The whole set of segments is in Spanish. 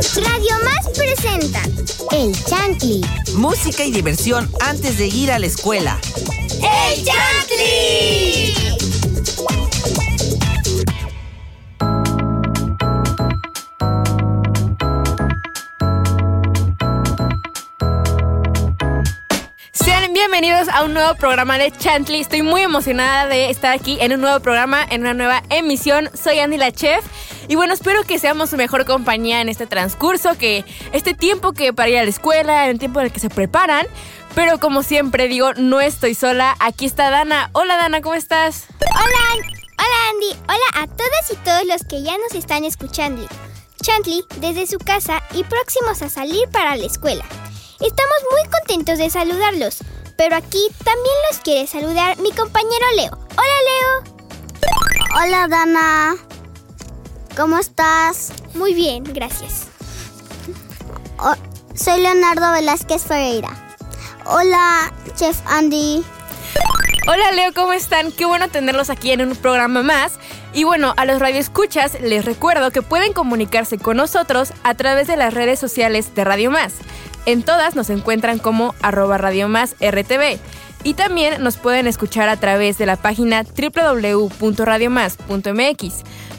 Radio Más presenta El Chantli. Música y diversión antes de ir a la escuela. ¡El Chantli! Sean bienvenidos a un nuevo programa de Chantley. Estoy muy emocionada de estar aquí en un nuevo programa, en una nueva emisión. Soy Andy la Chef. Y bueno, espero que seamos su mejor compañía en este transcurso, que este tiempo que para ir a la escuela, en el tiempo en el que se preparan. Pero como siempre digo, no estoy sola. Aquí está Dana. Hola Dana, ¿cómo estás? Hola, hola Andy. Hola a todas y todos los que ya nos están escuchando. Chantley desde su casa y próximos a salir para la escuela. Estamos muy contentos de saludarlos, pero aquí también los quiere saludar mi compañero Leo. Hola Leo. Hola Dana, ¿cómo estás? Muy bien, gracias. Oh, soy Leonardo Velázquez Ferreira. Hola, Chef Andy. Hola Leo, ¿cómo están? Qué bueno tenerlos aquí en un programa más. Y bueno, a los radioescuchas les recuerdo que pueden comunicarse con nosotros a través de las redes sociales de Radio Más. En todas nos encuentran como arroba Radio Más RTV. Y también nos pueden escuchar a través de la página www.radiomás.mx,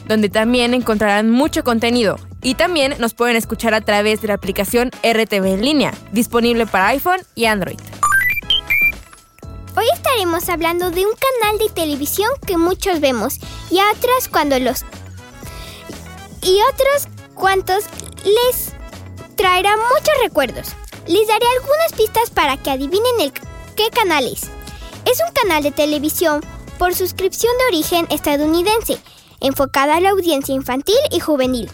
donde también encontrarán mucho contenido. Y también nos pueden escuchar a través de la aplicación RTV en línea, disponible para iPhone y Android. Hoy estaremos hablando de un canal de televisión que muchos vemos y a otros cuando los y otros cuantos les traerá muchos recuerdos. Les daré algunas pistas para que adivinen el qué canal es. Un canal de televisión por suscripción de origen estadounidense, enfocada a la audiencia infantil y juvenil.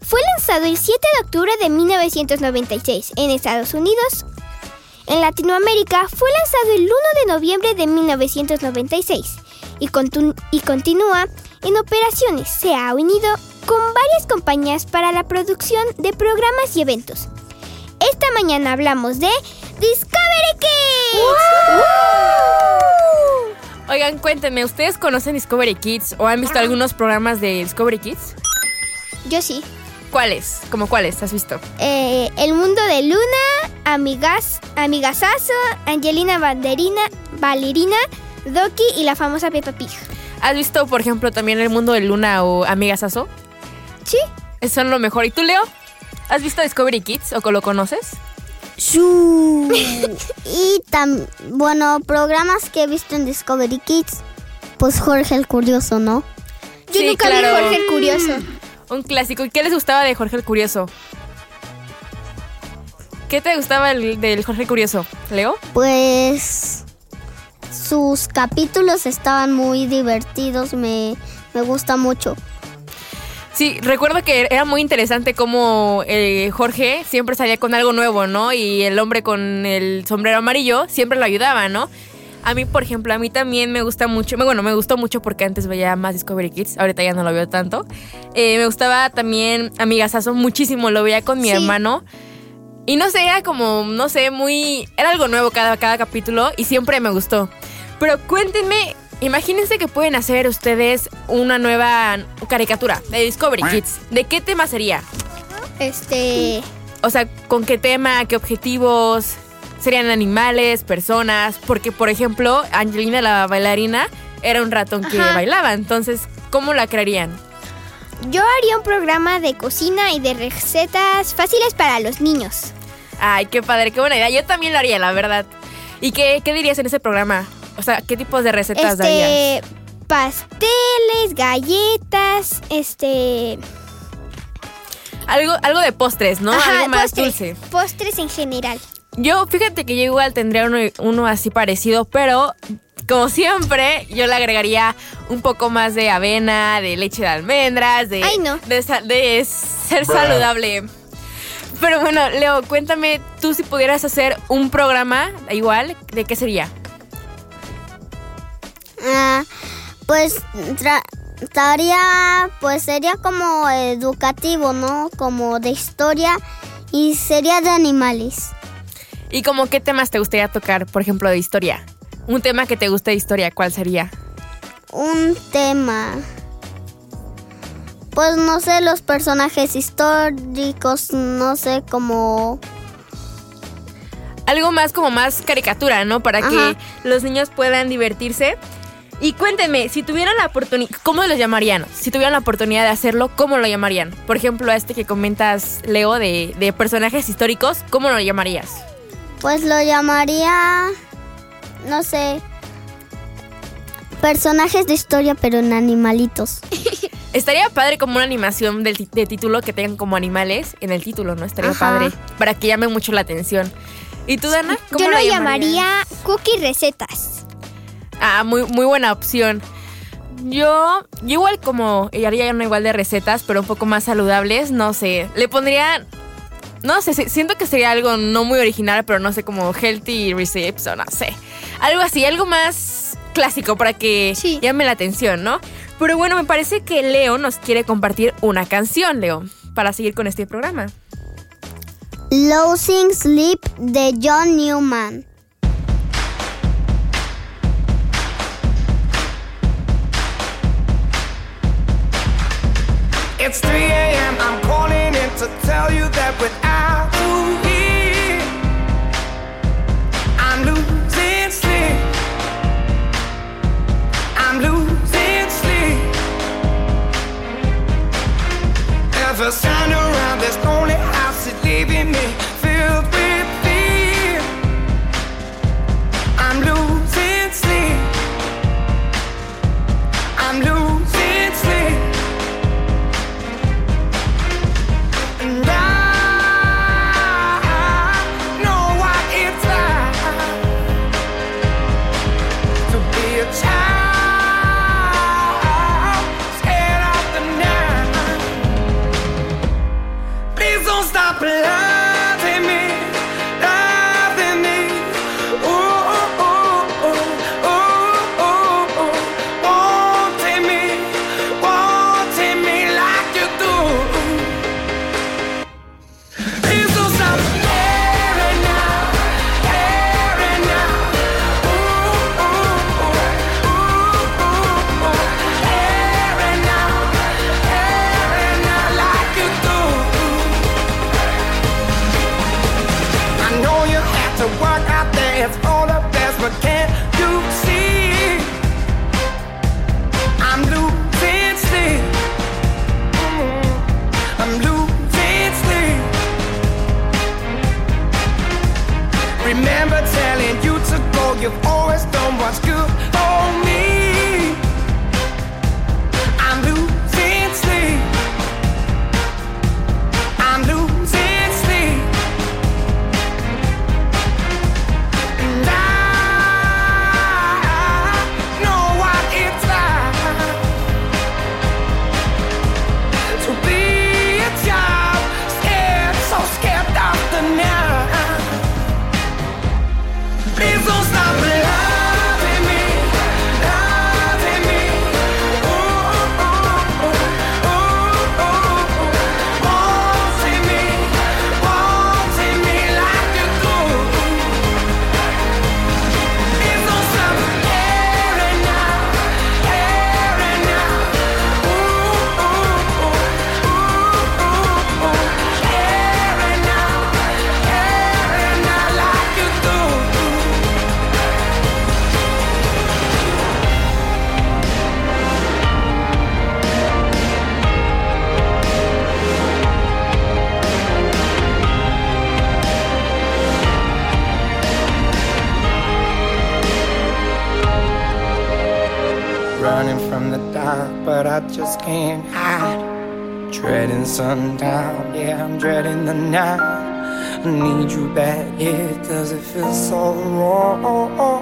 Fue lanzado el 7 de octubre de 1996 en Estados Unidos. En Latinoamérica fue lanzado el 1 de noviembre de 1996 y, y continúa en operaciones. Se ha unido con varias compañías para la producción de programas y eventos. Esta mañana hablamos de Discovery Kids. Oigan, cuéntenme, ¿ustedes conocen Discovery Kids o han visto algunos programas de Discovery Kids? Yo sí. ¿Cuáles? ¿Cómo cuáles has visto? Eh, el mundo de Luna, Amigas, Amigasazo, Angelina Banderina, Valerina, Doki y la famosa Peppa Pig. ¿Has visto, por ejemplo, también El Mundo de Luna o Amigas Aso? Sí. Son lo mejor. ¿Y tú, Leo? ¿Has visto Discovery Kids o lo conoces? Y tam, bueno, programas que he visto en Discovery Kids, pues Jorge el Curioso, ¿no? Yo Sí, nunca claro. vi Jorge el Curioso. Un clásico. ¿Y qué les gustaba de Jorge el Curioso? ¿Qué te gustaba el- del Jorge el Curioso, Leo? Pues sus capítulos estaban muy divertidos, me, me gusta mucho. Sí, recuerdo que era muy interesante cómo eh, Jorge siempre salía con algo nuevo, ¿no? Y el hombre con el sombrero amarillo siempre lo ayudaba, ¿no? A mí, por ejemplo, a mí también me gusta mucho, bueno, me gustó mucho porque antes veía más Discovery Kids, ahorita ya no lo veo tanto. Eh, me gustaba también Amigasazo muchísimo, lo veía con mi Sí. hermano. Y no sé, era como, no sé, muy... Era algo nuevo cada, cada capítulo y siempre me gustó. Pero cuéntenme, imagínense que pueden hacer ustedes una nueva caricatura de Discovery Kids. ¿De qué tema sería? Este. O sea, ¿con qué tema? ¿Qué objetivos? ¿Serían animales, personas? Porque, por ejemplo, Angelina la bailarina era un ratón que Ajá. bailaba. Entonces, ¿cómo la crearían? Yo haría un programa de cocina y de recetas fáciles para los niños. Ay, qué padre, qué buena idea. Yo también lo haría, la verdad. ¿Y qué, qué dirías en ese programa? O sea, ¿qué tipos de recetas darías? Este. Pasteles, galletas, este. Algo, algo de postres, ¿no? ajá, algo más postres, dulce. Postres en general. Yo, fíjate que yo igual tendría uno, uno así parecido, pero como siempre, yo le agregaría un poco más de avena, de leche de almendras, de, Ay, no. de ser saludable. Pero bueno, Leo, cuéntame, tú si pudieras hacer un programa igual, ¿de qué sería? Ah, pues tra- estaría, pues sería como educativo, ¿no? Como de historia y sería de animales. ¿Y como qué temas te gustaría tocar, por ejemplo, de historia? Un tema que te guste de historia, ¿cuál sería? Un tema. Pues no sé, los personajes históricos, no sé, como... Algo más como más caricatura, ¿no? Para que los niños puedan divertirse. Y cuéntenme, si tuvieran la oportunidad, ¿cómo los llamarían? Si tuvieran la oportunidad de hacerlo, ¿cómo lo llamarían? Por ejemplo, a este que comentas, Leo, de, de personajes históricos, ¿cómo lo llamarías? Pues lo llamaría, no sé, personajes de historia, pero en animalitos. Estaría padre como una animación del de título que tengan como animales en el título, ¿no? Estaría Ajá. padre para que llame mucho la atención. ¿Y tú, Dana? ¿Cómo Yo lo llamaría Cookie Recetas. Ah, muy, muy buena opción. Yo, yo igual como haría una igual de recetas, pero un poco más saludables, no sé. Le pondría, no sé, si- siento que sería algo no muy original, pero no sé, como healthy recipes o no sé. Algo así, algo más clásico para que Sí. llame la atención, ¿no? Pero bueno, me parece que Leo nos quiere compartir una canción, Leo, para seguir con este programa. Losing Sleep de John Newman. It's 3 a.m. I'm calling in to tell you that without you Can't hide. Dreading sundown, yeah, I'm dreading the night. I need you back, yeah, cause it feels so wrong.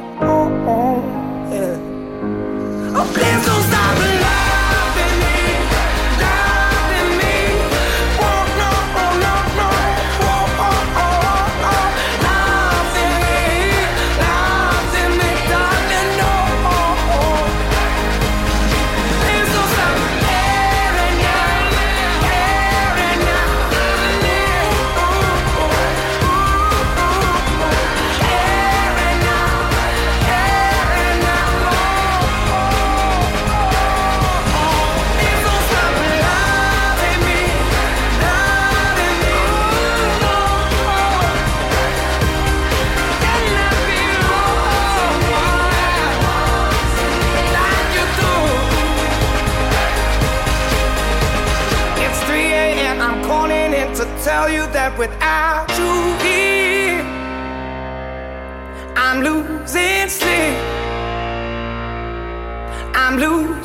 Tell you that without you here, I'm losing sleep. I'm losing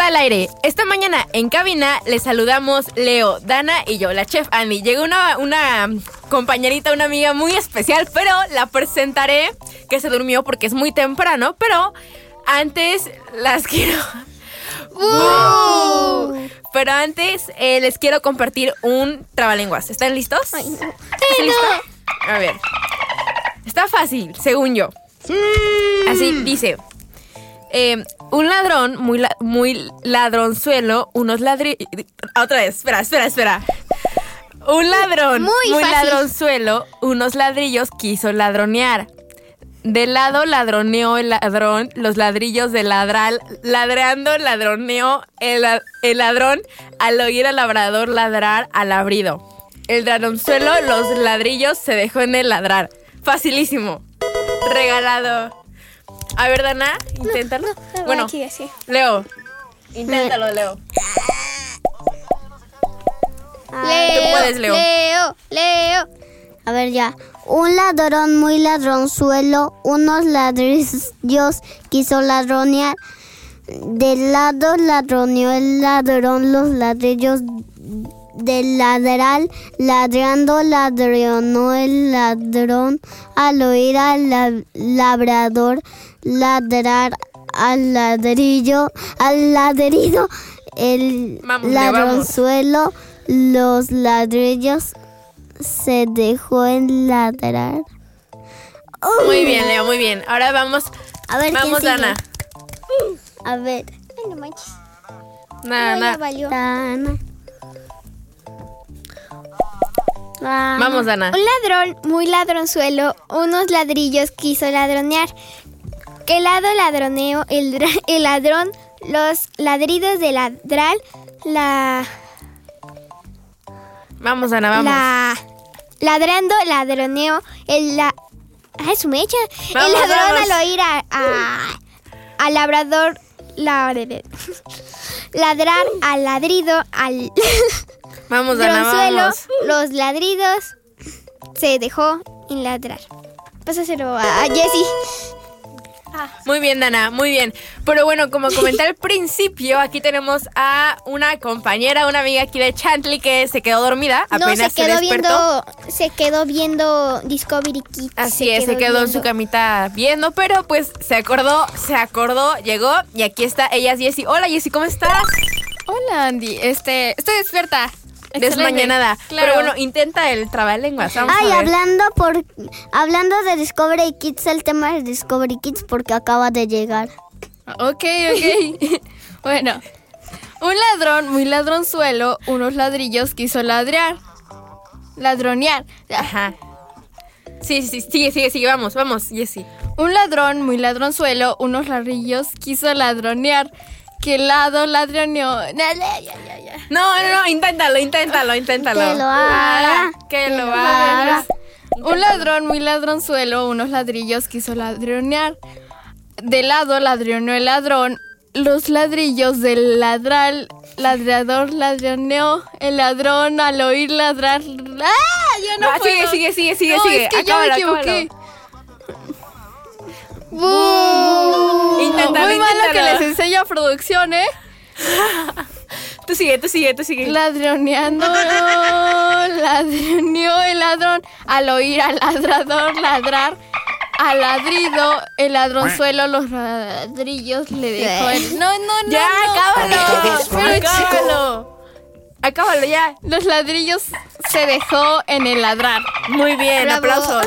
está al aire. Esta mañana en cabina les saludamos Leo, Dana y yo, la chef Annie. Llegó una, una compañerita, una amiga muy especial, pero la presentaré que se durmió porque es muy temprano, pero antes las quiero... Pero antes eh, les quiero compartir un trabalenguas. ¿Están listos? ¿Estás listo? A ver. Está fácil, según yo. Así dice. Eh, un ladrón muy, la- muy ladronzuelo, unos ladrillos... Otra vez, espera, espera, espera. Un ladrón Muy ladronzuelo, unos ladrillos quiso ladronear. De lado ladroneó el ladrón, los ladrillos de ladral, ladreando ladroneó el, el ladrón al oír al labrador ladrar al abrido. El ladronzuelo, los ladrillos se dejó en el ladrar. Facilísimo. Regalado. A ver, Dana, inténtalo. bueno, Aquí, así. Leo, inténtalo, Leo. Leo, puedes, Leo. Leo, Leo. A ver ya. Un ladrón muy ladronzuelo, unos ladrillos quiso ladronear. Del lado ladroneó el ladrón los ladrillos del ladral, ladrando ladronó el ladrón al oír al la- labrador ladrar al ladrillo, al ladrido, el Vamos, ladronzuelo, los ladrillos se dejó en ladrar. Muy bien, Leo, muy bien. Ahora vamos. A ver, ¿quién vamos? Dana. A ver. Ay, no manches. Nada, No, ya nada. valió. Dana. Dana. Vamos, Dana. Un ladrón muy ladronzuelo, unos ladrillos quiso ladronear. ¿Qué lado ladroneo? El, el ladrón, los ladridos de ladral, la... Vamos, Dana, vamos. la ladrando, ladroneo, el... La, ¡Ay, su mecha! Vamos, el ladrón vamos. al oír a, a- al labrador... La, ladrar al ladrido, al... Vamos, Dronzuelo, vamos. los ladridos se dejó en ladrar. Pásaselo a Jessie. Muy bien, Dana, muy bien. Pero bueno, como comenté al principio, aquí tenemos a una compañera, una amiga aquí de Chantley que se quedó dormida. No, Apenas se quedó viendo, se quedó viendo Discovery Kids. Así es, se quedó en su camita viendo, pero pues se acordó, se acordó, llegó y aquí está. Ella es Jessie. Hola Jessie, ¿cómo estás? Hola Andy, este, estoy despierta. Excelente. Desmañanada. Claro. Pero bueno, intenta el trabalenguas. Vamos Ay, a ver. hablando por hablando de Discovery Kids, el tema de Discovery Kids porque acaba de llegar. Ok, ok. bueno, un ladrón muy ladronzuelo, unos ladrillos quiso ladrear. Ladronear. Ajá. Sí, sí, sigue, sigue, sigue. Vamos, vamos, Jessie. Un ladrón muy ladronzuelo, unos ladrillos quiso ladronear. ¿Qué lado ya. No, no, no, inténtalo, inténtalo, inténtalo. Que lo haga. Que lo lo haga. haga. Un ladrón muy ladronzuelo, unos ladrillos quiso ladronear. De lado ladroneó el ladrón, los ladrillos del ladral, ladrador ladroneó, el ladrón al oír ladrar. ¡Ah! Ya no Va, sigue, puedo. sigue, sigue, sigue, No, sigue. es que ya me Acábalo, equivoqué. Inténtalo, Muy malo que les enseño a producción, ¿eh? Tú sigue, tú sigue, tú sigue. Ladroneando, ladroneó el ladrón al oír al ladrador ladrar. Al ladrido, el ladronzuelo, los ladrillos le dejó el... No, no, no, ya, no. acábalo. Pero, Acábalo. Acábalo ya. Los ladrillos se dejó en el ladrar. Muy bien, Bravo. aplausos.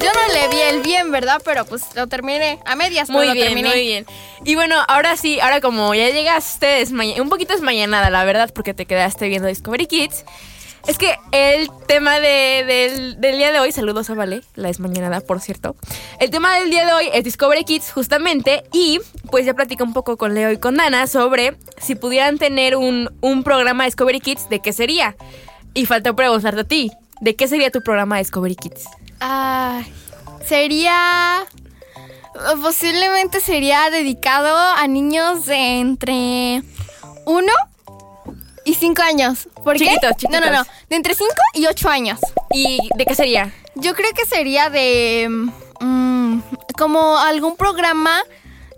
Yo no le vi el bien, ¿verdad? Pero pues lo terminé a medias, pero Muy lo bien, terminé. muy bien. Y bueno, ahora sí, ahora como ya llegaste un poquito desmañanada, la verdad, porque te quedaste viendo Discovery Kids. Es que el tema de- del, del día de hoy, saludos a Vale, la desmañanada, por cierto. El tema del día de hoy es Discovery Kids, justamente, y pues ya platicé un poco con Leo y con Dana sobre si pudieran tener un, un programa Discovery Kids, ¿de qué sería? Y faltó preguntarte a ti, ¿de qué sería tu programa Discovery Kids? Ah, sería. Posiblemente sería dedicado a niños de entre 1 y 5 años. ¿Por qué? Chiquitos, No, no, no. chiquitos. De entre 5 y 8 años. ¿Y de qué sería? Yo creo que sería de. mm, como algún programa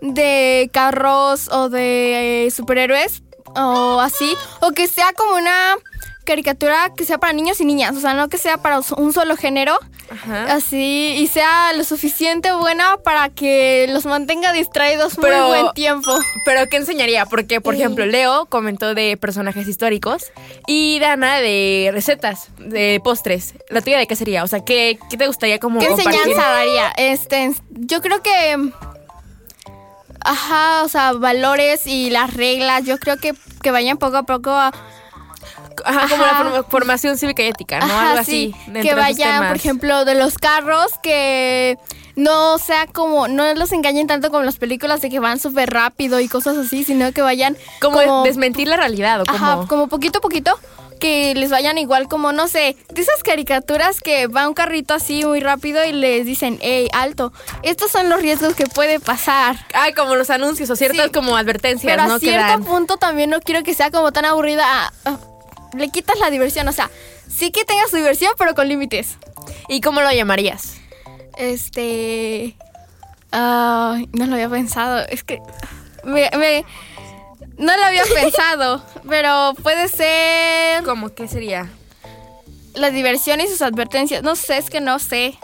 de carros o de eh, superhéroes o así. O que sea como una caricatura que sea para niños y niñas. O sea, no que sea para un solo género. Ajá. Así, y sea lo suficiente buena para que los mantenga distraídos Pero- muy buen tiempo. ¿Pero qué enseñaría? Porque, por ejemplo, Leo comentó de personajes históricos y Dana de recetas, de postres. ¿La tuya de qué sería? O sea, ¿qué, qué te gustaría como ¿Qué compartir? enseñanza daría? Este, yo creo que. Ajá, o sea, valores y las reglas, yo creo que, que vayan poco a poco a. Ajá, como la forma- formación cívica y ética, ¿no? Ajá, Algo sí, así. que vayan, por ejemplo, de los carros, que no sea como. No los engañen tanto como las películas de que van súper rápido y cosas así, sino que vayan. Como, desmentir la realidad o como... Ajá, como poquito a poquito que les vayan igual como, no sé, de esas caricaturas que va un carrito así muy rápido y les dicen, hey, alto, estos son los riesgos que puede pasar. Ay, como los anuncios o ciertas Sí. como advertencias, Pero ¿no? a Que cierto dan. punto también no quiero que sea como tan aburrida. ah, ah, le quitas la diversión, o sea, sí que tengas su diversión, pero con límites. ¿Y cómo lo llamarías? Este... No lo había pensado, es que... Me, me- no lo había pensado, pero puede ser... ¿Cómo? ¿Qué sería? La diversión y sus advertencias. No sé, es que no sé.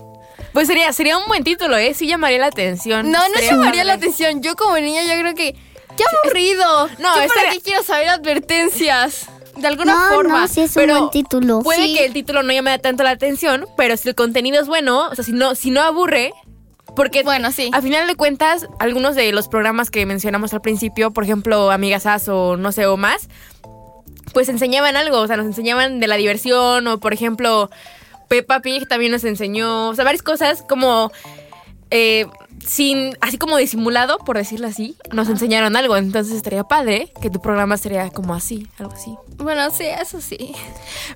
Pues sería, sería un buen título, ¿eh? Sí llamaría la atención. No, no llamaría la atención. Yo como niña yo creo que... ¡Qué aburrido! No, ¿Yo estaría- para qué quiero saber advertencias? De alguna No, forma. no, sí es un pero buen título. Puede Sí. que el título no llame tanto la atención, pero si el contenido es bueno, o sea, si no, si no aburre, porque Bueno, sí. a final de cuentas, algunos de los programas que mencionamos al principio, por ejemplo, Amigas As o no sé, o más, pues enseñaban algo, o sea, nos enseñaban de la diversión, o por ejemplo, Peppa Pig también nos enseñó, o sea, varias cosas como eh, sin, así como disimulado, por decirlo así, nos enseñaron algo, entonces estaría padre que tu programa sería como así, algo así. Bueno, sí, eso sí.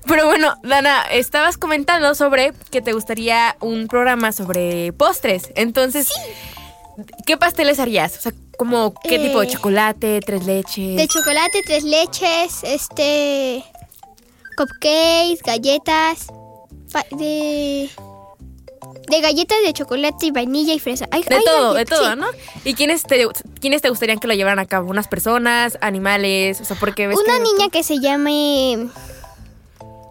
Pero bueno, Dana, estabas comentando sobre que te gustaría un programa sobre postres. Entonces, ¿qué pasteles harías? O sea, como qué Eh, tipo de chocolate, tres leches. De chocolate, tres leches, este. Cupcakes, galletas. de. De galletas de chocolate y vainilla y fresa. Ay, de ay, todo, de todo, sí. ¿no? ¿Y quiénes te, quiénes te gustarían que lo llevaran a cabo? ¿Unas personas, animales? O sea, porque ves Una que- niña que se llame.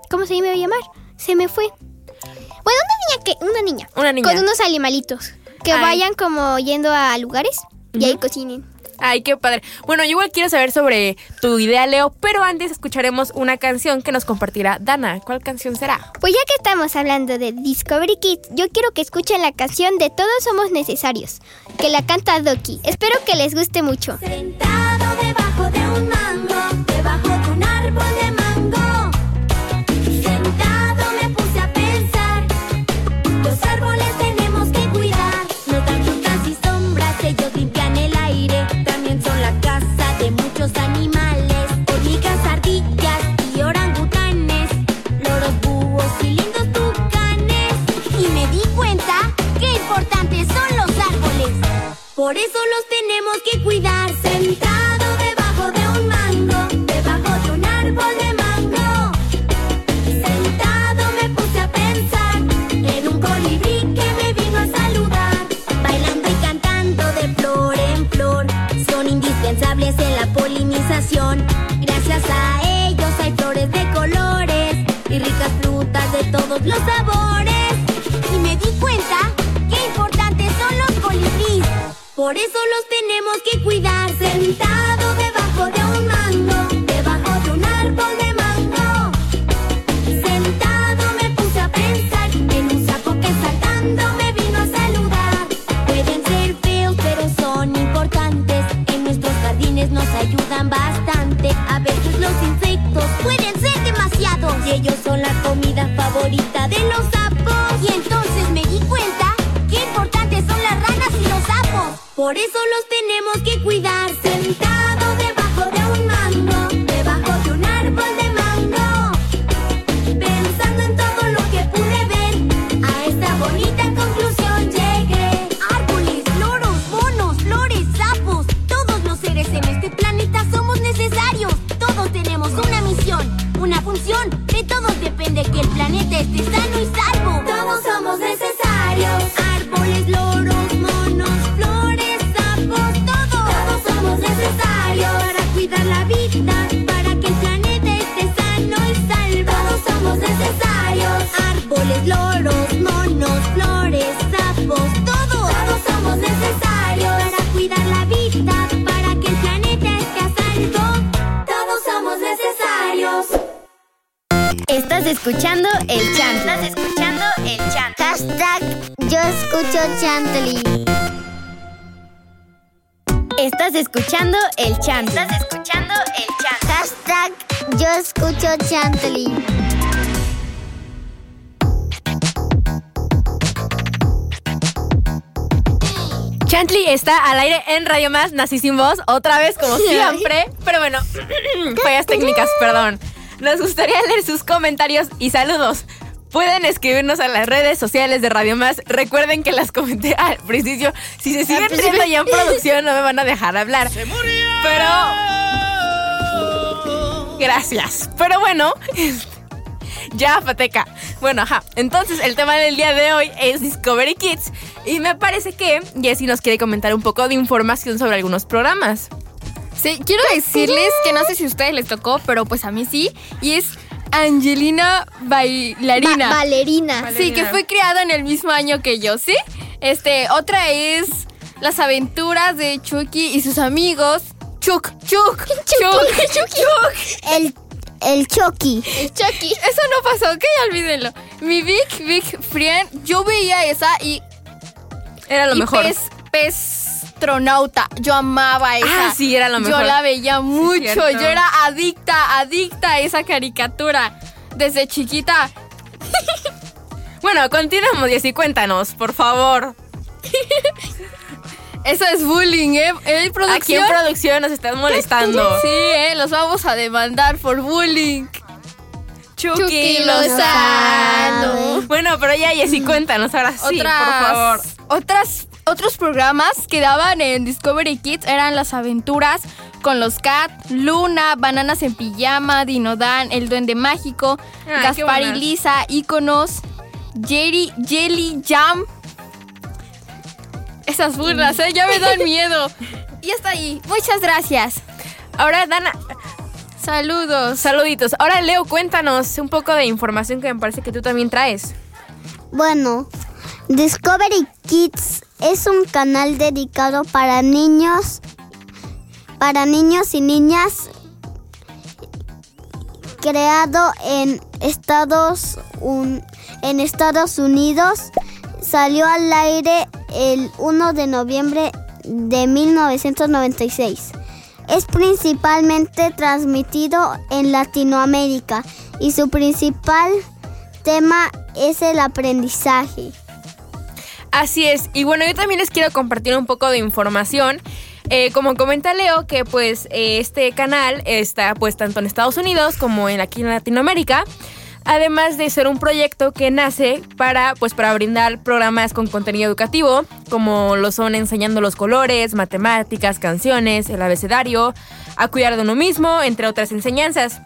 ¿Cómo se iba a llamar? Se me fue. Bueno, una niña que. Una niña. Una niña. Con unos animalitos. Que Ay. vayan como yendo a lugares y ahí cocinen. Ay, qué padre. Bueno, yo igual quiero saber sobre tu idea, Leo, pero antes escucharemos una canción que nos compartirá Dana. ¿Cuál canción será? Pues ya que estamos hablando de Discovery Kids, yo quiero que escuchen la canción de Todos Somos Necesarios, que la canta Doki. Espero que les guste mucho. Sentado debajo de un Y entonces me di cuenta qué importantes son las ranas y los sapos. Por eso los tenemos que cuidar sentados. Escuchando el chant. Estás escuchando el chant. Hashtag yo escucho Chantley. Estás escuchando el chant. Estás escuchando el chant. Hashtag yo escucho Chantley. Chantley está al aire en Radio Más, nací sin voz, otra vez como siempre. Pero bueno, fallas técnicas, perdón. Nos gustaría leer sus comentarios y saludos. Pueden escribirnos a las redes sociales de Radio Más. Recuerden que las comenté al principio. Si se siguen riendo ya en producción, no me van a dejar hablar. Pero. Gracias. Pero bueno. Ya, Pateca. Bueno, ajá. Entonces, el tema del día de hoy es Discovery Kids. Y me parece que Jessie nos quiere comentar un poco de información sobre algunos programas. Sí, quiero decirles que no sé si a ustedes les tocó, pero pues a mí sí. Y es Angelina Bailarina. Ba- Valerina. Sí, que fue creada en el mismo año que yo, ¿sí? Este, otra es Las aventuras de Chucky y sus amigos. Chuck, Chuck, Chuck, Chuck, El, el Chucky. Chucky. Eso no pasó, ok, olvídenlo. Mi Big Big Friend, yo veía esa y, Era lo y mejor. Pez, Pestronauta. Yo amaba esa. Ah, sí, era lo mejor. Yo la veía mucho. yo era adicta, adicta a esa caricatura. Desde chiquita. Bueno, continuamos, Jessie. Cuéntanos, por favor. Eso es bullying, ¿eh? ¿Eh, producción? Aquí en producción nos están molestando. Sí, ¿eh? Los vamos a demandar por bullying. Chucky Lozano. Bueno, pero ya, Jessie, cuéntanos ahora sí, otras, por favor. Otras, otros programas que daban en Discovery Kids eran Las Aventuras con los Cat, Luna, Bananas en Pijama, Dinodan, El Duende Mágico, qué Gaspar y. Lisa, Iconos, Jerry, Jelly Jam. Esas burlas, ¿eh? Ya me dan miedo. Y hasta ahí. Muchas gracias. Ahora, Dana, Saludos. saluditos. Ahora, Leo, cuéntanos un poco de información que me parece que tú también traes. Bueno, Discovery Kids es un canal dedicado para niños, para niños y niñas, creado en Estados, Un- en Estados Unidos. Salió al aire el 1 de noviembre de 1996. Es principalmente transmitido en Latinoamérica y su principal tema es el aprendizaje. Así es. Y bueno, yo también les quiero compartir un poco de información. Eh, como comenta Leo, que pues eh, este canal está pues tanto en Estados Unidos como en aquí en Latinoamérica. Además de ser un proyecto que nace para pues para brindar programas con contenido educativo, como lo son enseñando los colores, matemáticas, canciones, el abecedario, a cuidar de uno mismo, entre otras enseñanzas.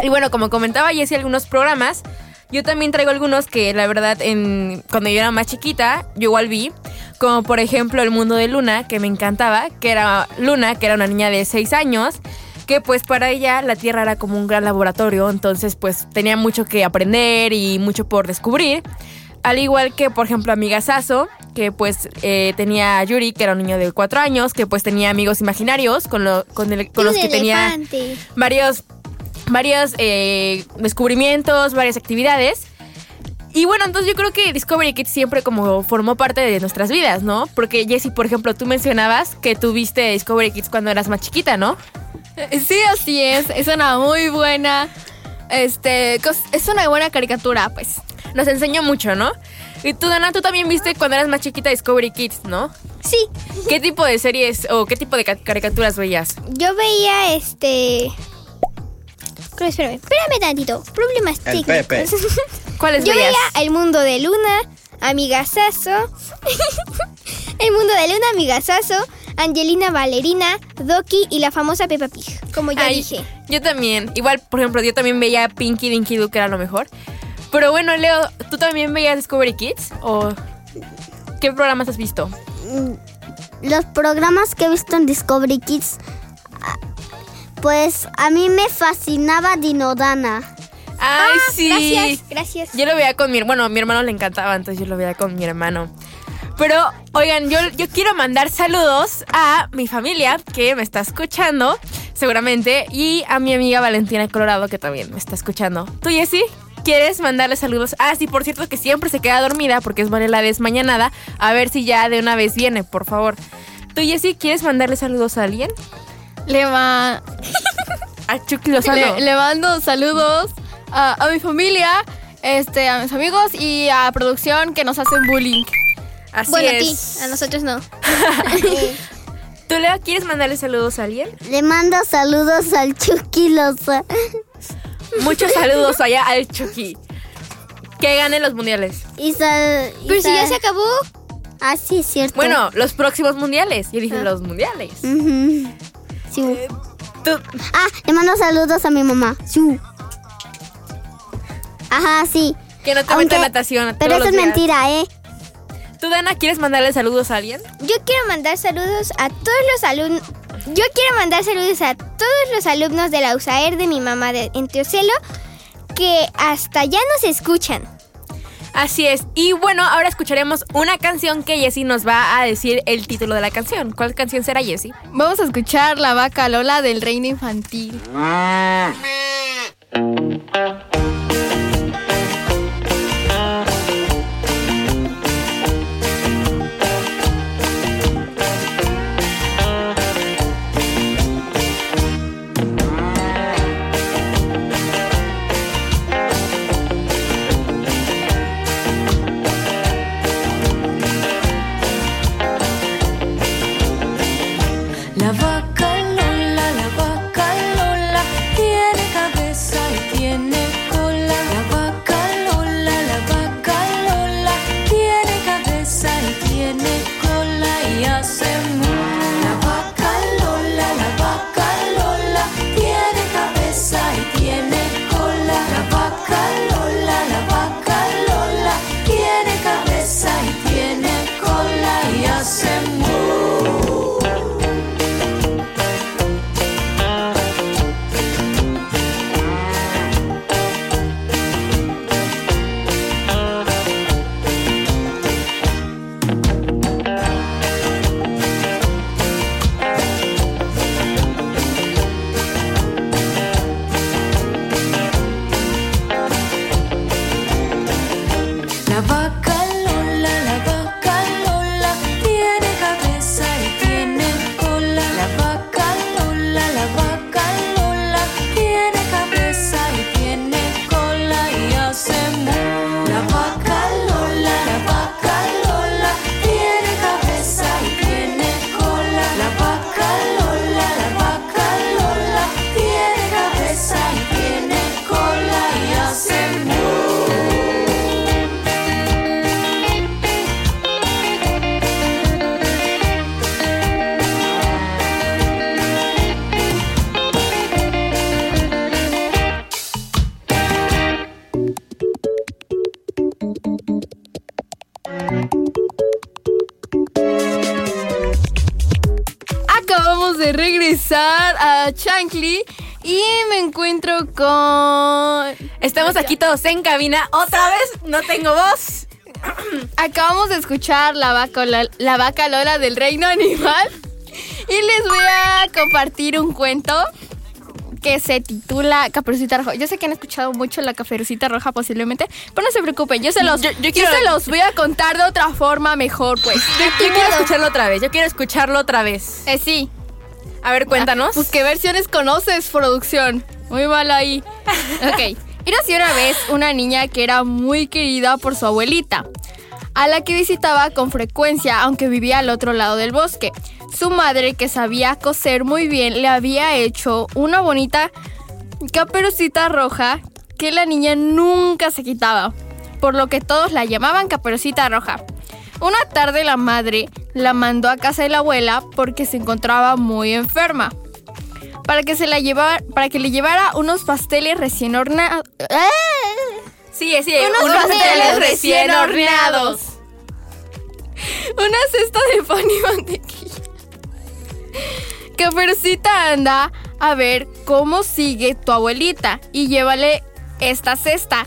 Y bueno, como comentaba Jessie, algunos programas. Yo también traigo algunos que la verdad en, cuando yo era más chiquita, yo igual vi. Como por ejemplo El Mundo de Luna, que me encantaba, que era Luna, que era una niña de 6 años, que pues para ella la Tierra era como un gran laboratorio, entonces pues tenía mucho que aprender y mucho por descubrir. Al igual que, por ejemplo, Amiga Sasso, que pues eh, tenía a Yuri, que era un niño de 4 años, que pues tenía amigos imaginarios con, lo- con, el- con los que tenía varios, varios eh, descubrimientos, varias actividades. Y bueno, entonces yo creo que Discovery Kids siempre como formó parte de nuestras vidas, ¿no? Porque Jessie, por ejemplo, tú mencionabas que tú viste Discovery Kids cuando eras más chiquita, ¿no? Sí, así es. Es una muy buena. Este. Es una buena caricatura, pues. nos enseñó mucho, ¿no? Y tú, Dana, tú también viste cuando eras más chiquita Discovery Kids, ¿no? Sí, ¿Qué tipo de series o qué tipo de ca- caricaturas veías? yo veía este... Espérame, espérame tantito. Problemas El técnicos. Pepe. ¿Cuáles Yo veías? veía El Mundo de Luna, Amigasazo, El Mundo de Luna, Amigasazo, Angelina Valerina, Doki y la famosa Peppa Pig, como ya Ay, dije. Yo también. Igual, por ejemplo, yo también veía Pinky Dinky Doo, que era lo mejor. Pero bueno, Leo, ¿tú también veías Discovery Kids? ¿O qué programas has visto? Los programas que he visto en Discovery Kids, pues a mí me fascinaba Dinodana. Ay, sí. Ah, Gracias, gracias. Yo lo veía con mi bueno, a mi hermano le encantaba, entonces yo lo veía con mi hermano. Pero, oigan, yo, yo quiero mandar saludos a mi familia que me está escuchando, seguramente, y a mi amiga Valentina Colorado que también me está escuchando. ¿Tú, Jessy? ¿Quieres mandarle saludos? Ah, sí, por cierto, que siempre se queda dormida porque es la desmañanada. A ver si ya de una vez viene, por favor. ¿Tú, Jessy, quieres mandarle saludos a alguien? Le, va- A Chucky Lozano. le, le mando saludos a, a mi familia, este, a mis amigos y a producción que nos hacen bullying. Así bueno, a ti, a nosotros no. ¿Tú, Leo, quieres mandarle saludos a alguien? Le mando saludos al Chucky Lozano. Muchos saludos allá al Chucky. Que gane los mundiales. Y sal- y Pero si ya se acabó. Ah, sí, es cierto. Bueno, los próximos mundiales. Yo dije los mundiales. Ah, le mando saludos a mi mamá. Ajá, sí. que no te Aunque- meta natación. Pero eso es días. mentira, ¿eh? ¿Tú, Dana, quieres mandarle saludos a alguien? Yo quiero mandar saludos a todos los alumnos. Yo quiero mandar saludos a todos los alumnos de la USAER de mi mamá de, en Teocelo que hasta ya nos escuchan. Así es. Y bueno, ahora escucharemos una canción que Jessie nos va a decir el título de la canción. ¿Cuál canción será, Jessie? Vamos a escuchar La Vaca Lola del Reino Infantil. La vaca regresar a Chancli y me encuentro con... Estamos aquí todos en cabina. Otra vez, no tengo voz. Acabamos de escuchar la vaca, la, la vaca Lola del reino animal y les voy a compartir un cuento que se titula Caperucita Roja. Yo sé que han escuchado mucho la Caperucita Roja posiblemente, pero no se preocupen, yo se los, Yo- yo se los voy a contar de otra forma mejor, pues. Yo quiero escucharlo otra vez. Yo quiero escucharlo otra vez. Eh, sí. A ver, cuéntanos. Pues qué versiones conoces, producción. Muy mal ahí. Ok. Érase una vez una niña que era muy querida por su abuelita, a la que visitaba con frecuencia, aunque vivía al otro lado del bosque. Su madre, que sabía coser muy bien, le había hecho una bonita caperucita roja que la niña nunca se quitaba, por lo que todos la llamaban caperucita roja. Una tarde la madre la mandó a casa de la abuela porque se encontraba muy enferma. Para que, se la llevara, para que le llevara unos pasteles recién horneados. Sí, sí, Unos unos pasteles recién horneados. Una cesta de pan y mantequilla. Caperucita anda a ver cómo sigue tu abuelita y llévale esta cesta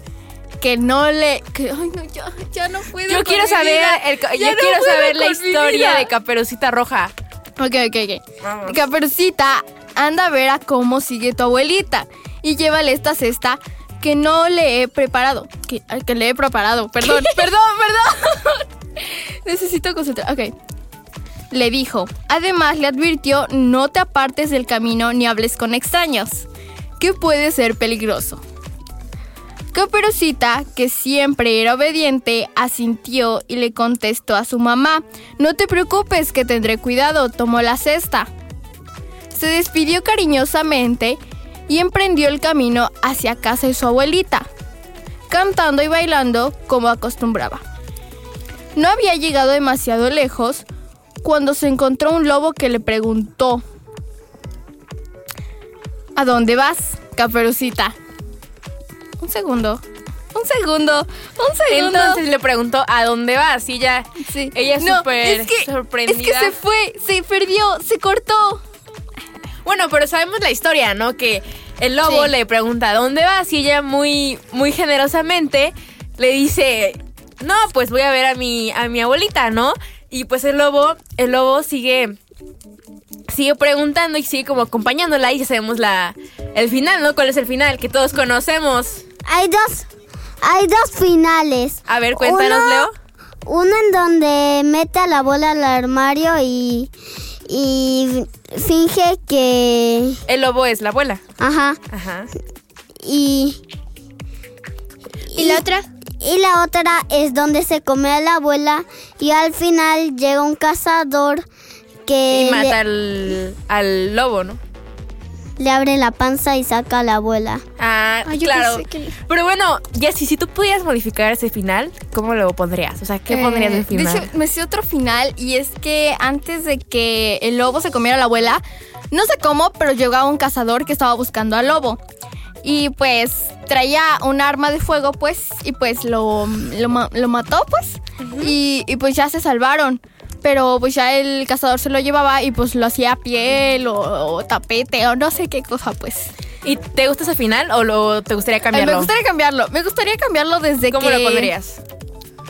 que no le que, ay no ya, ya no puedo Yo quiero saber, el yo no quiero saber la historia de Caperucita Roja. Ok, ok, ok. Vamos. Caperucita anda a ver a cómo sigue tu abuelita y llévale esta cesta que no le he preparado. Que, que le he preparado. Perdón, perdón, perdón. Necesito concentrar. Ok. Le dijo. Además, le advirtió: no te apartes del camino ni hables con extraños, que puede ser peligroso. Caperucita, que siempre era obediente, asintió y le contestó a su mamá, no te preocupes que tendré cuidado, tomó la cesta. Se despidió cariñosamente y emprendió el camino hacia casa de su abuelita, cantando y bailando como acostumbraba. No había llegado demasiado lejos cuando se encontró un lobo que le preguntó, ¿A dónde vas, Caperucita? Un segundo. Un segundo. Un segundo. Entonces le preguntó a dónde vas y ella, Sí. ella No, súper es que, sorprendida. Es que se fue, se perdió, se cortó. Bueno, pero sabemos la historia, ¿no? Que el lobo Sí. le pregunta ¿a dónde vas? Y ella muy, muy generosamente le dice, no, pues voy a ver a mi, a mi abuelita, ¿no? Y pues el lobo, el lobo sigue, sigue preguntando y sigue como acompañándola y ya sabemos la, el final, ¿no? ¿Cuál es el final? Que todos conocemos. Hay dos, hay dos finales. A ver, cuéntanos, Uno- Leo. Uno en donde mete a la bola al armario y, y finge que... El lobo es la abuela. Ajá. Ajá. Y... ¿Y la otra? Y la otra es donde se come a la abuela y al final llega un cazador que Y mata le, al, al lobo, ¿no? Le abre la panza y saca a la abuela. Ah, Ay, yo claro. que- Pero bueno, Jessy, si tú pudieras modificar ese final, ¿cómo lo pondrías? O sea, ¿qué pondrías Eh, del final? De hecho, me sé otro final y es que antes de que el lobo se comiera a la abuela, no sé cómo, pero llegaba un cazador que estaba buscando al lobo. Y pues traía un arma de fuego, pues, y pues lo, lo, ma- lo mató, pues. y, y pues ya se salvaron. Pero pues ya el cazador se lo llevaba y pues lo hacía piel o, o tapete o no sé qué cosa, pues. ¿Y te gusta ese final o lo, te gustaría Ay, cambiarlo? me gustaría cambiarlo. Me gustaría cambiarlo desde ¿Cómo que... lo pondrías?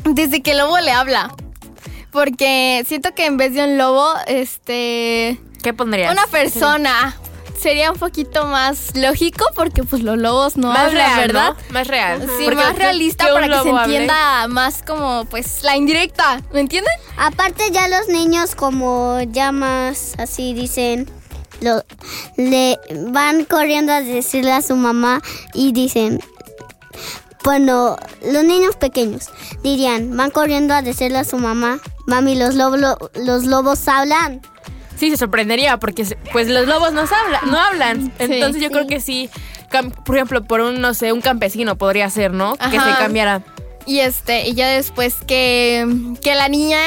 Desde que el lobo le habla. Porque siento que en vez de un lobo, este. ¿Qué pondrías? Una persona. Sería un poquito más lógico porque pues los lobos no más hablan, real, ¿verdad? ¿no? Más real. Sí, Porque más realista que para que se hable. entienda más como pues la indirecta, ¿me entienden? Aparte ya los niños como llamas así dicen, lo, le van corriendo a decirle a su mamá y dicen, bueno, los niños pequeños dirían, van corriendo a decirle a su mamá, mami, los, lobo- los lobos hablan. Sí, se sorprendería porque se- pues los lobos no hablan, no hablan. Entonces yo creo que sí, por ejemplo, por un, no sé, un campesino podría ser, ¿no? Que se cambiara. Y este, y ya después que, que la niña,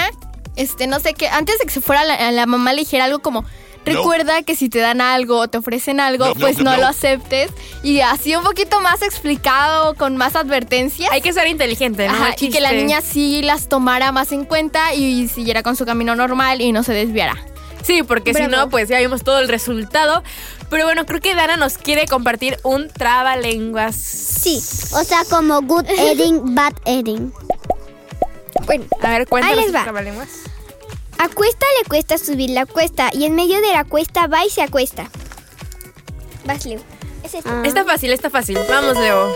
este, no sé qué, antes de que se fuera la, la mamá le dijera algo como, recuerda que si te dan algo o te ofrecen algo, pues no, lo aceptes. Y así un poquito más explicado, con más advertencias. Hay que ser inteligente, ¿no? Ajá, y que la niña sí las tomara más en cuenta y siguiera con su camino normal y no se desviara. Sí, porque si no, pues ya vimos todo el resultado. Pero bueno, creo que Dana nos quiere compartir un trabalenguas. Sí, o sea, como good eating, bad eating. Bueno, A ver, cuéntanos Ahí les un va. trabalenguas. a cuesta le cuesta subir la cuesta y en medio de la cuesta va y se acuesta. Vas, Leo. Es este. Ah. Está fácil, está fácil. Vamos, Leo.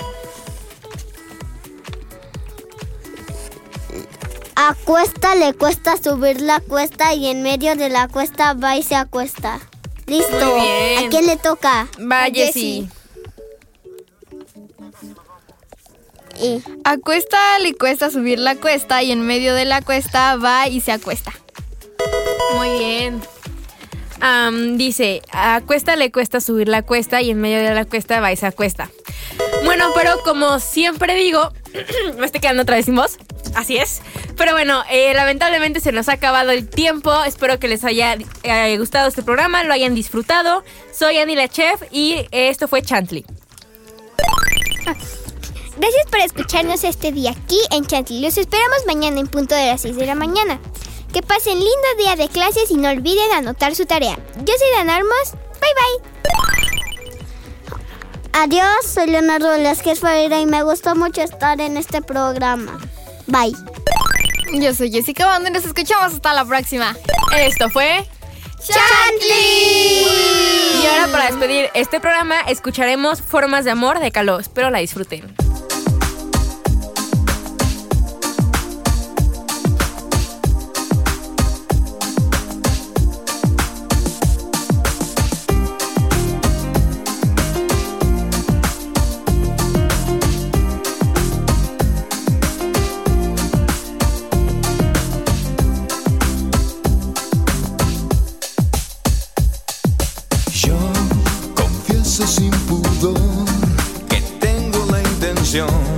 A cuesta le cuesta subir la cuesta y en medio de la cuesta va y se acuesta. Listo. Muy bien. ¿A quién le toca? Va, A Jessie. Jessie. E. A cuesta le cuesta subir la cuesta y en medio de la cuesta va y se acuesta. Muy bien. Dice, a cuesta le cuesta subir la cuesta y en medio de la cuesta va y se acuesta. Bueno, pero como siempre digo, me estoy quedando otra vez sin voz. Así es. Pero bueno, eh, lamentablemente se nos ha acabado el tiempo. Espero que les haya eh, gustado este programa, lo hayan disfrutado. Soy Annie la Chef y esto fue Chantley. Gracias por escucharnos este día aquí en Chantley. Los esperamos mañana en punto de las 6 de la mañana. Que pasen lindo día de clases y no olviden anotar su tarea. Yo soy Dan Armos. Bye bye. Adiós, soy Leonardo Velázquez Ferreira y me gustó mucho estar en este programa. Bye. Yo soy Jessica Bando y nos escuchamos hasta la próxima. Esto fue ¡Chantley! Y ahora para despedir este programa escucharemos Formas de Amor de Caló. Espero la disfruten. Sin pudor. Que tengo la intención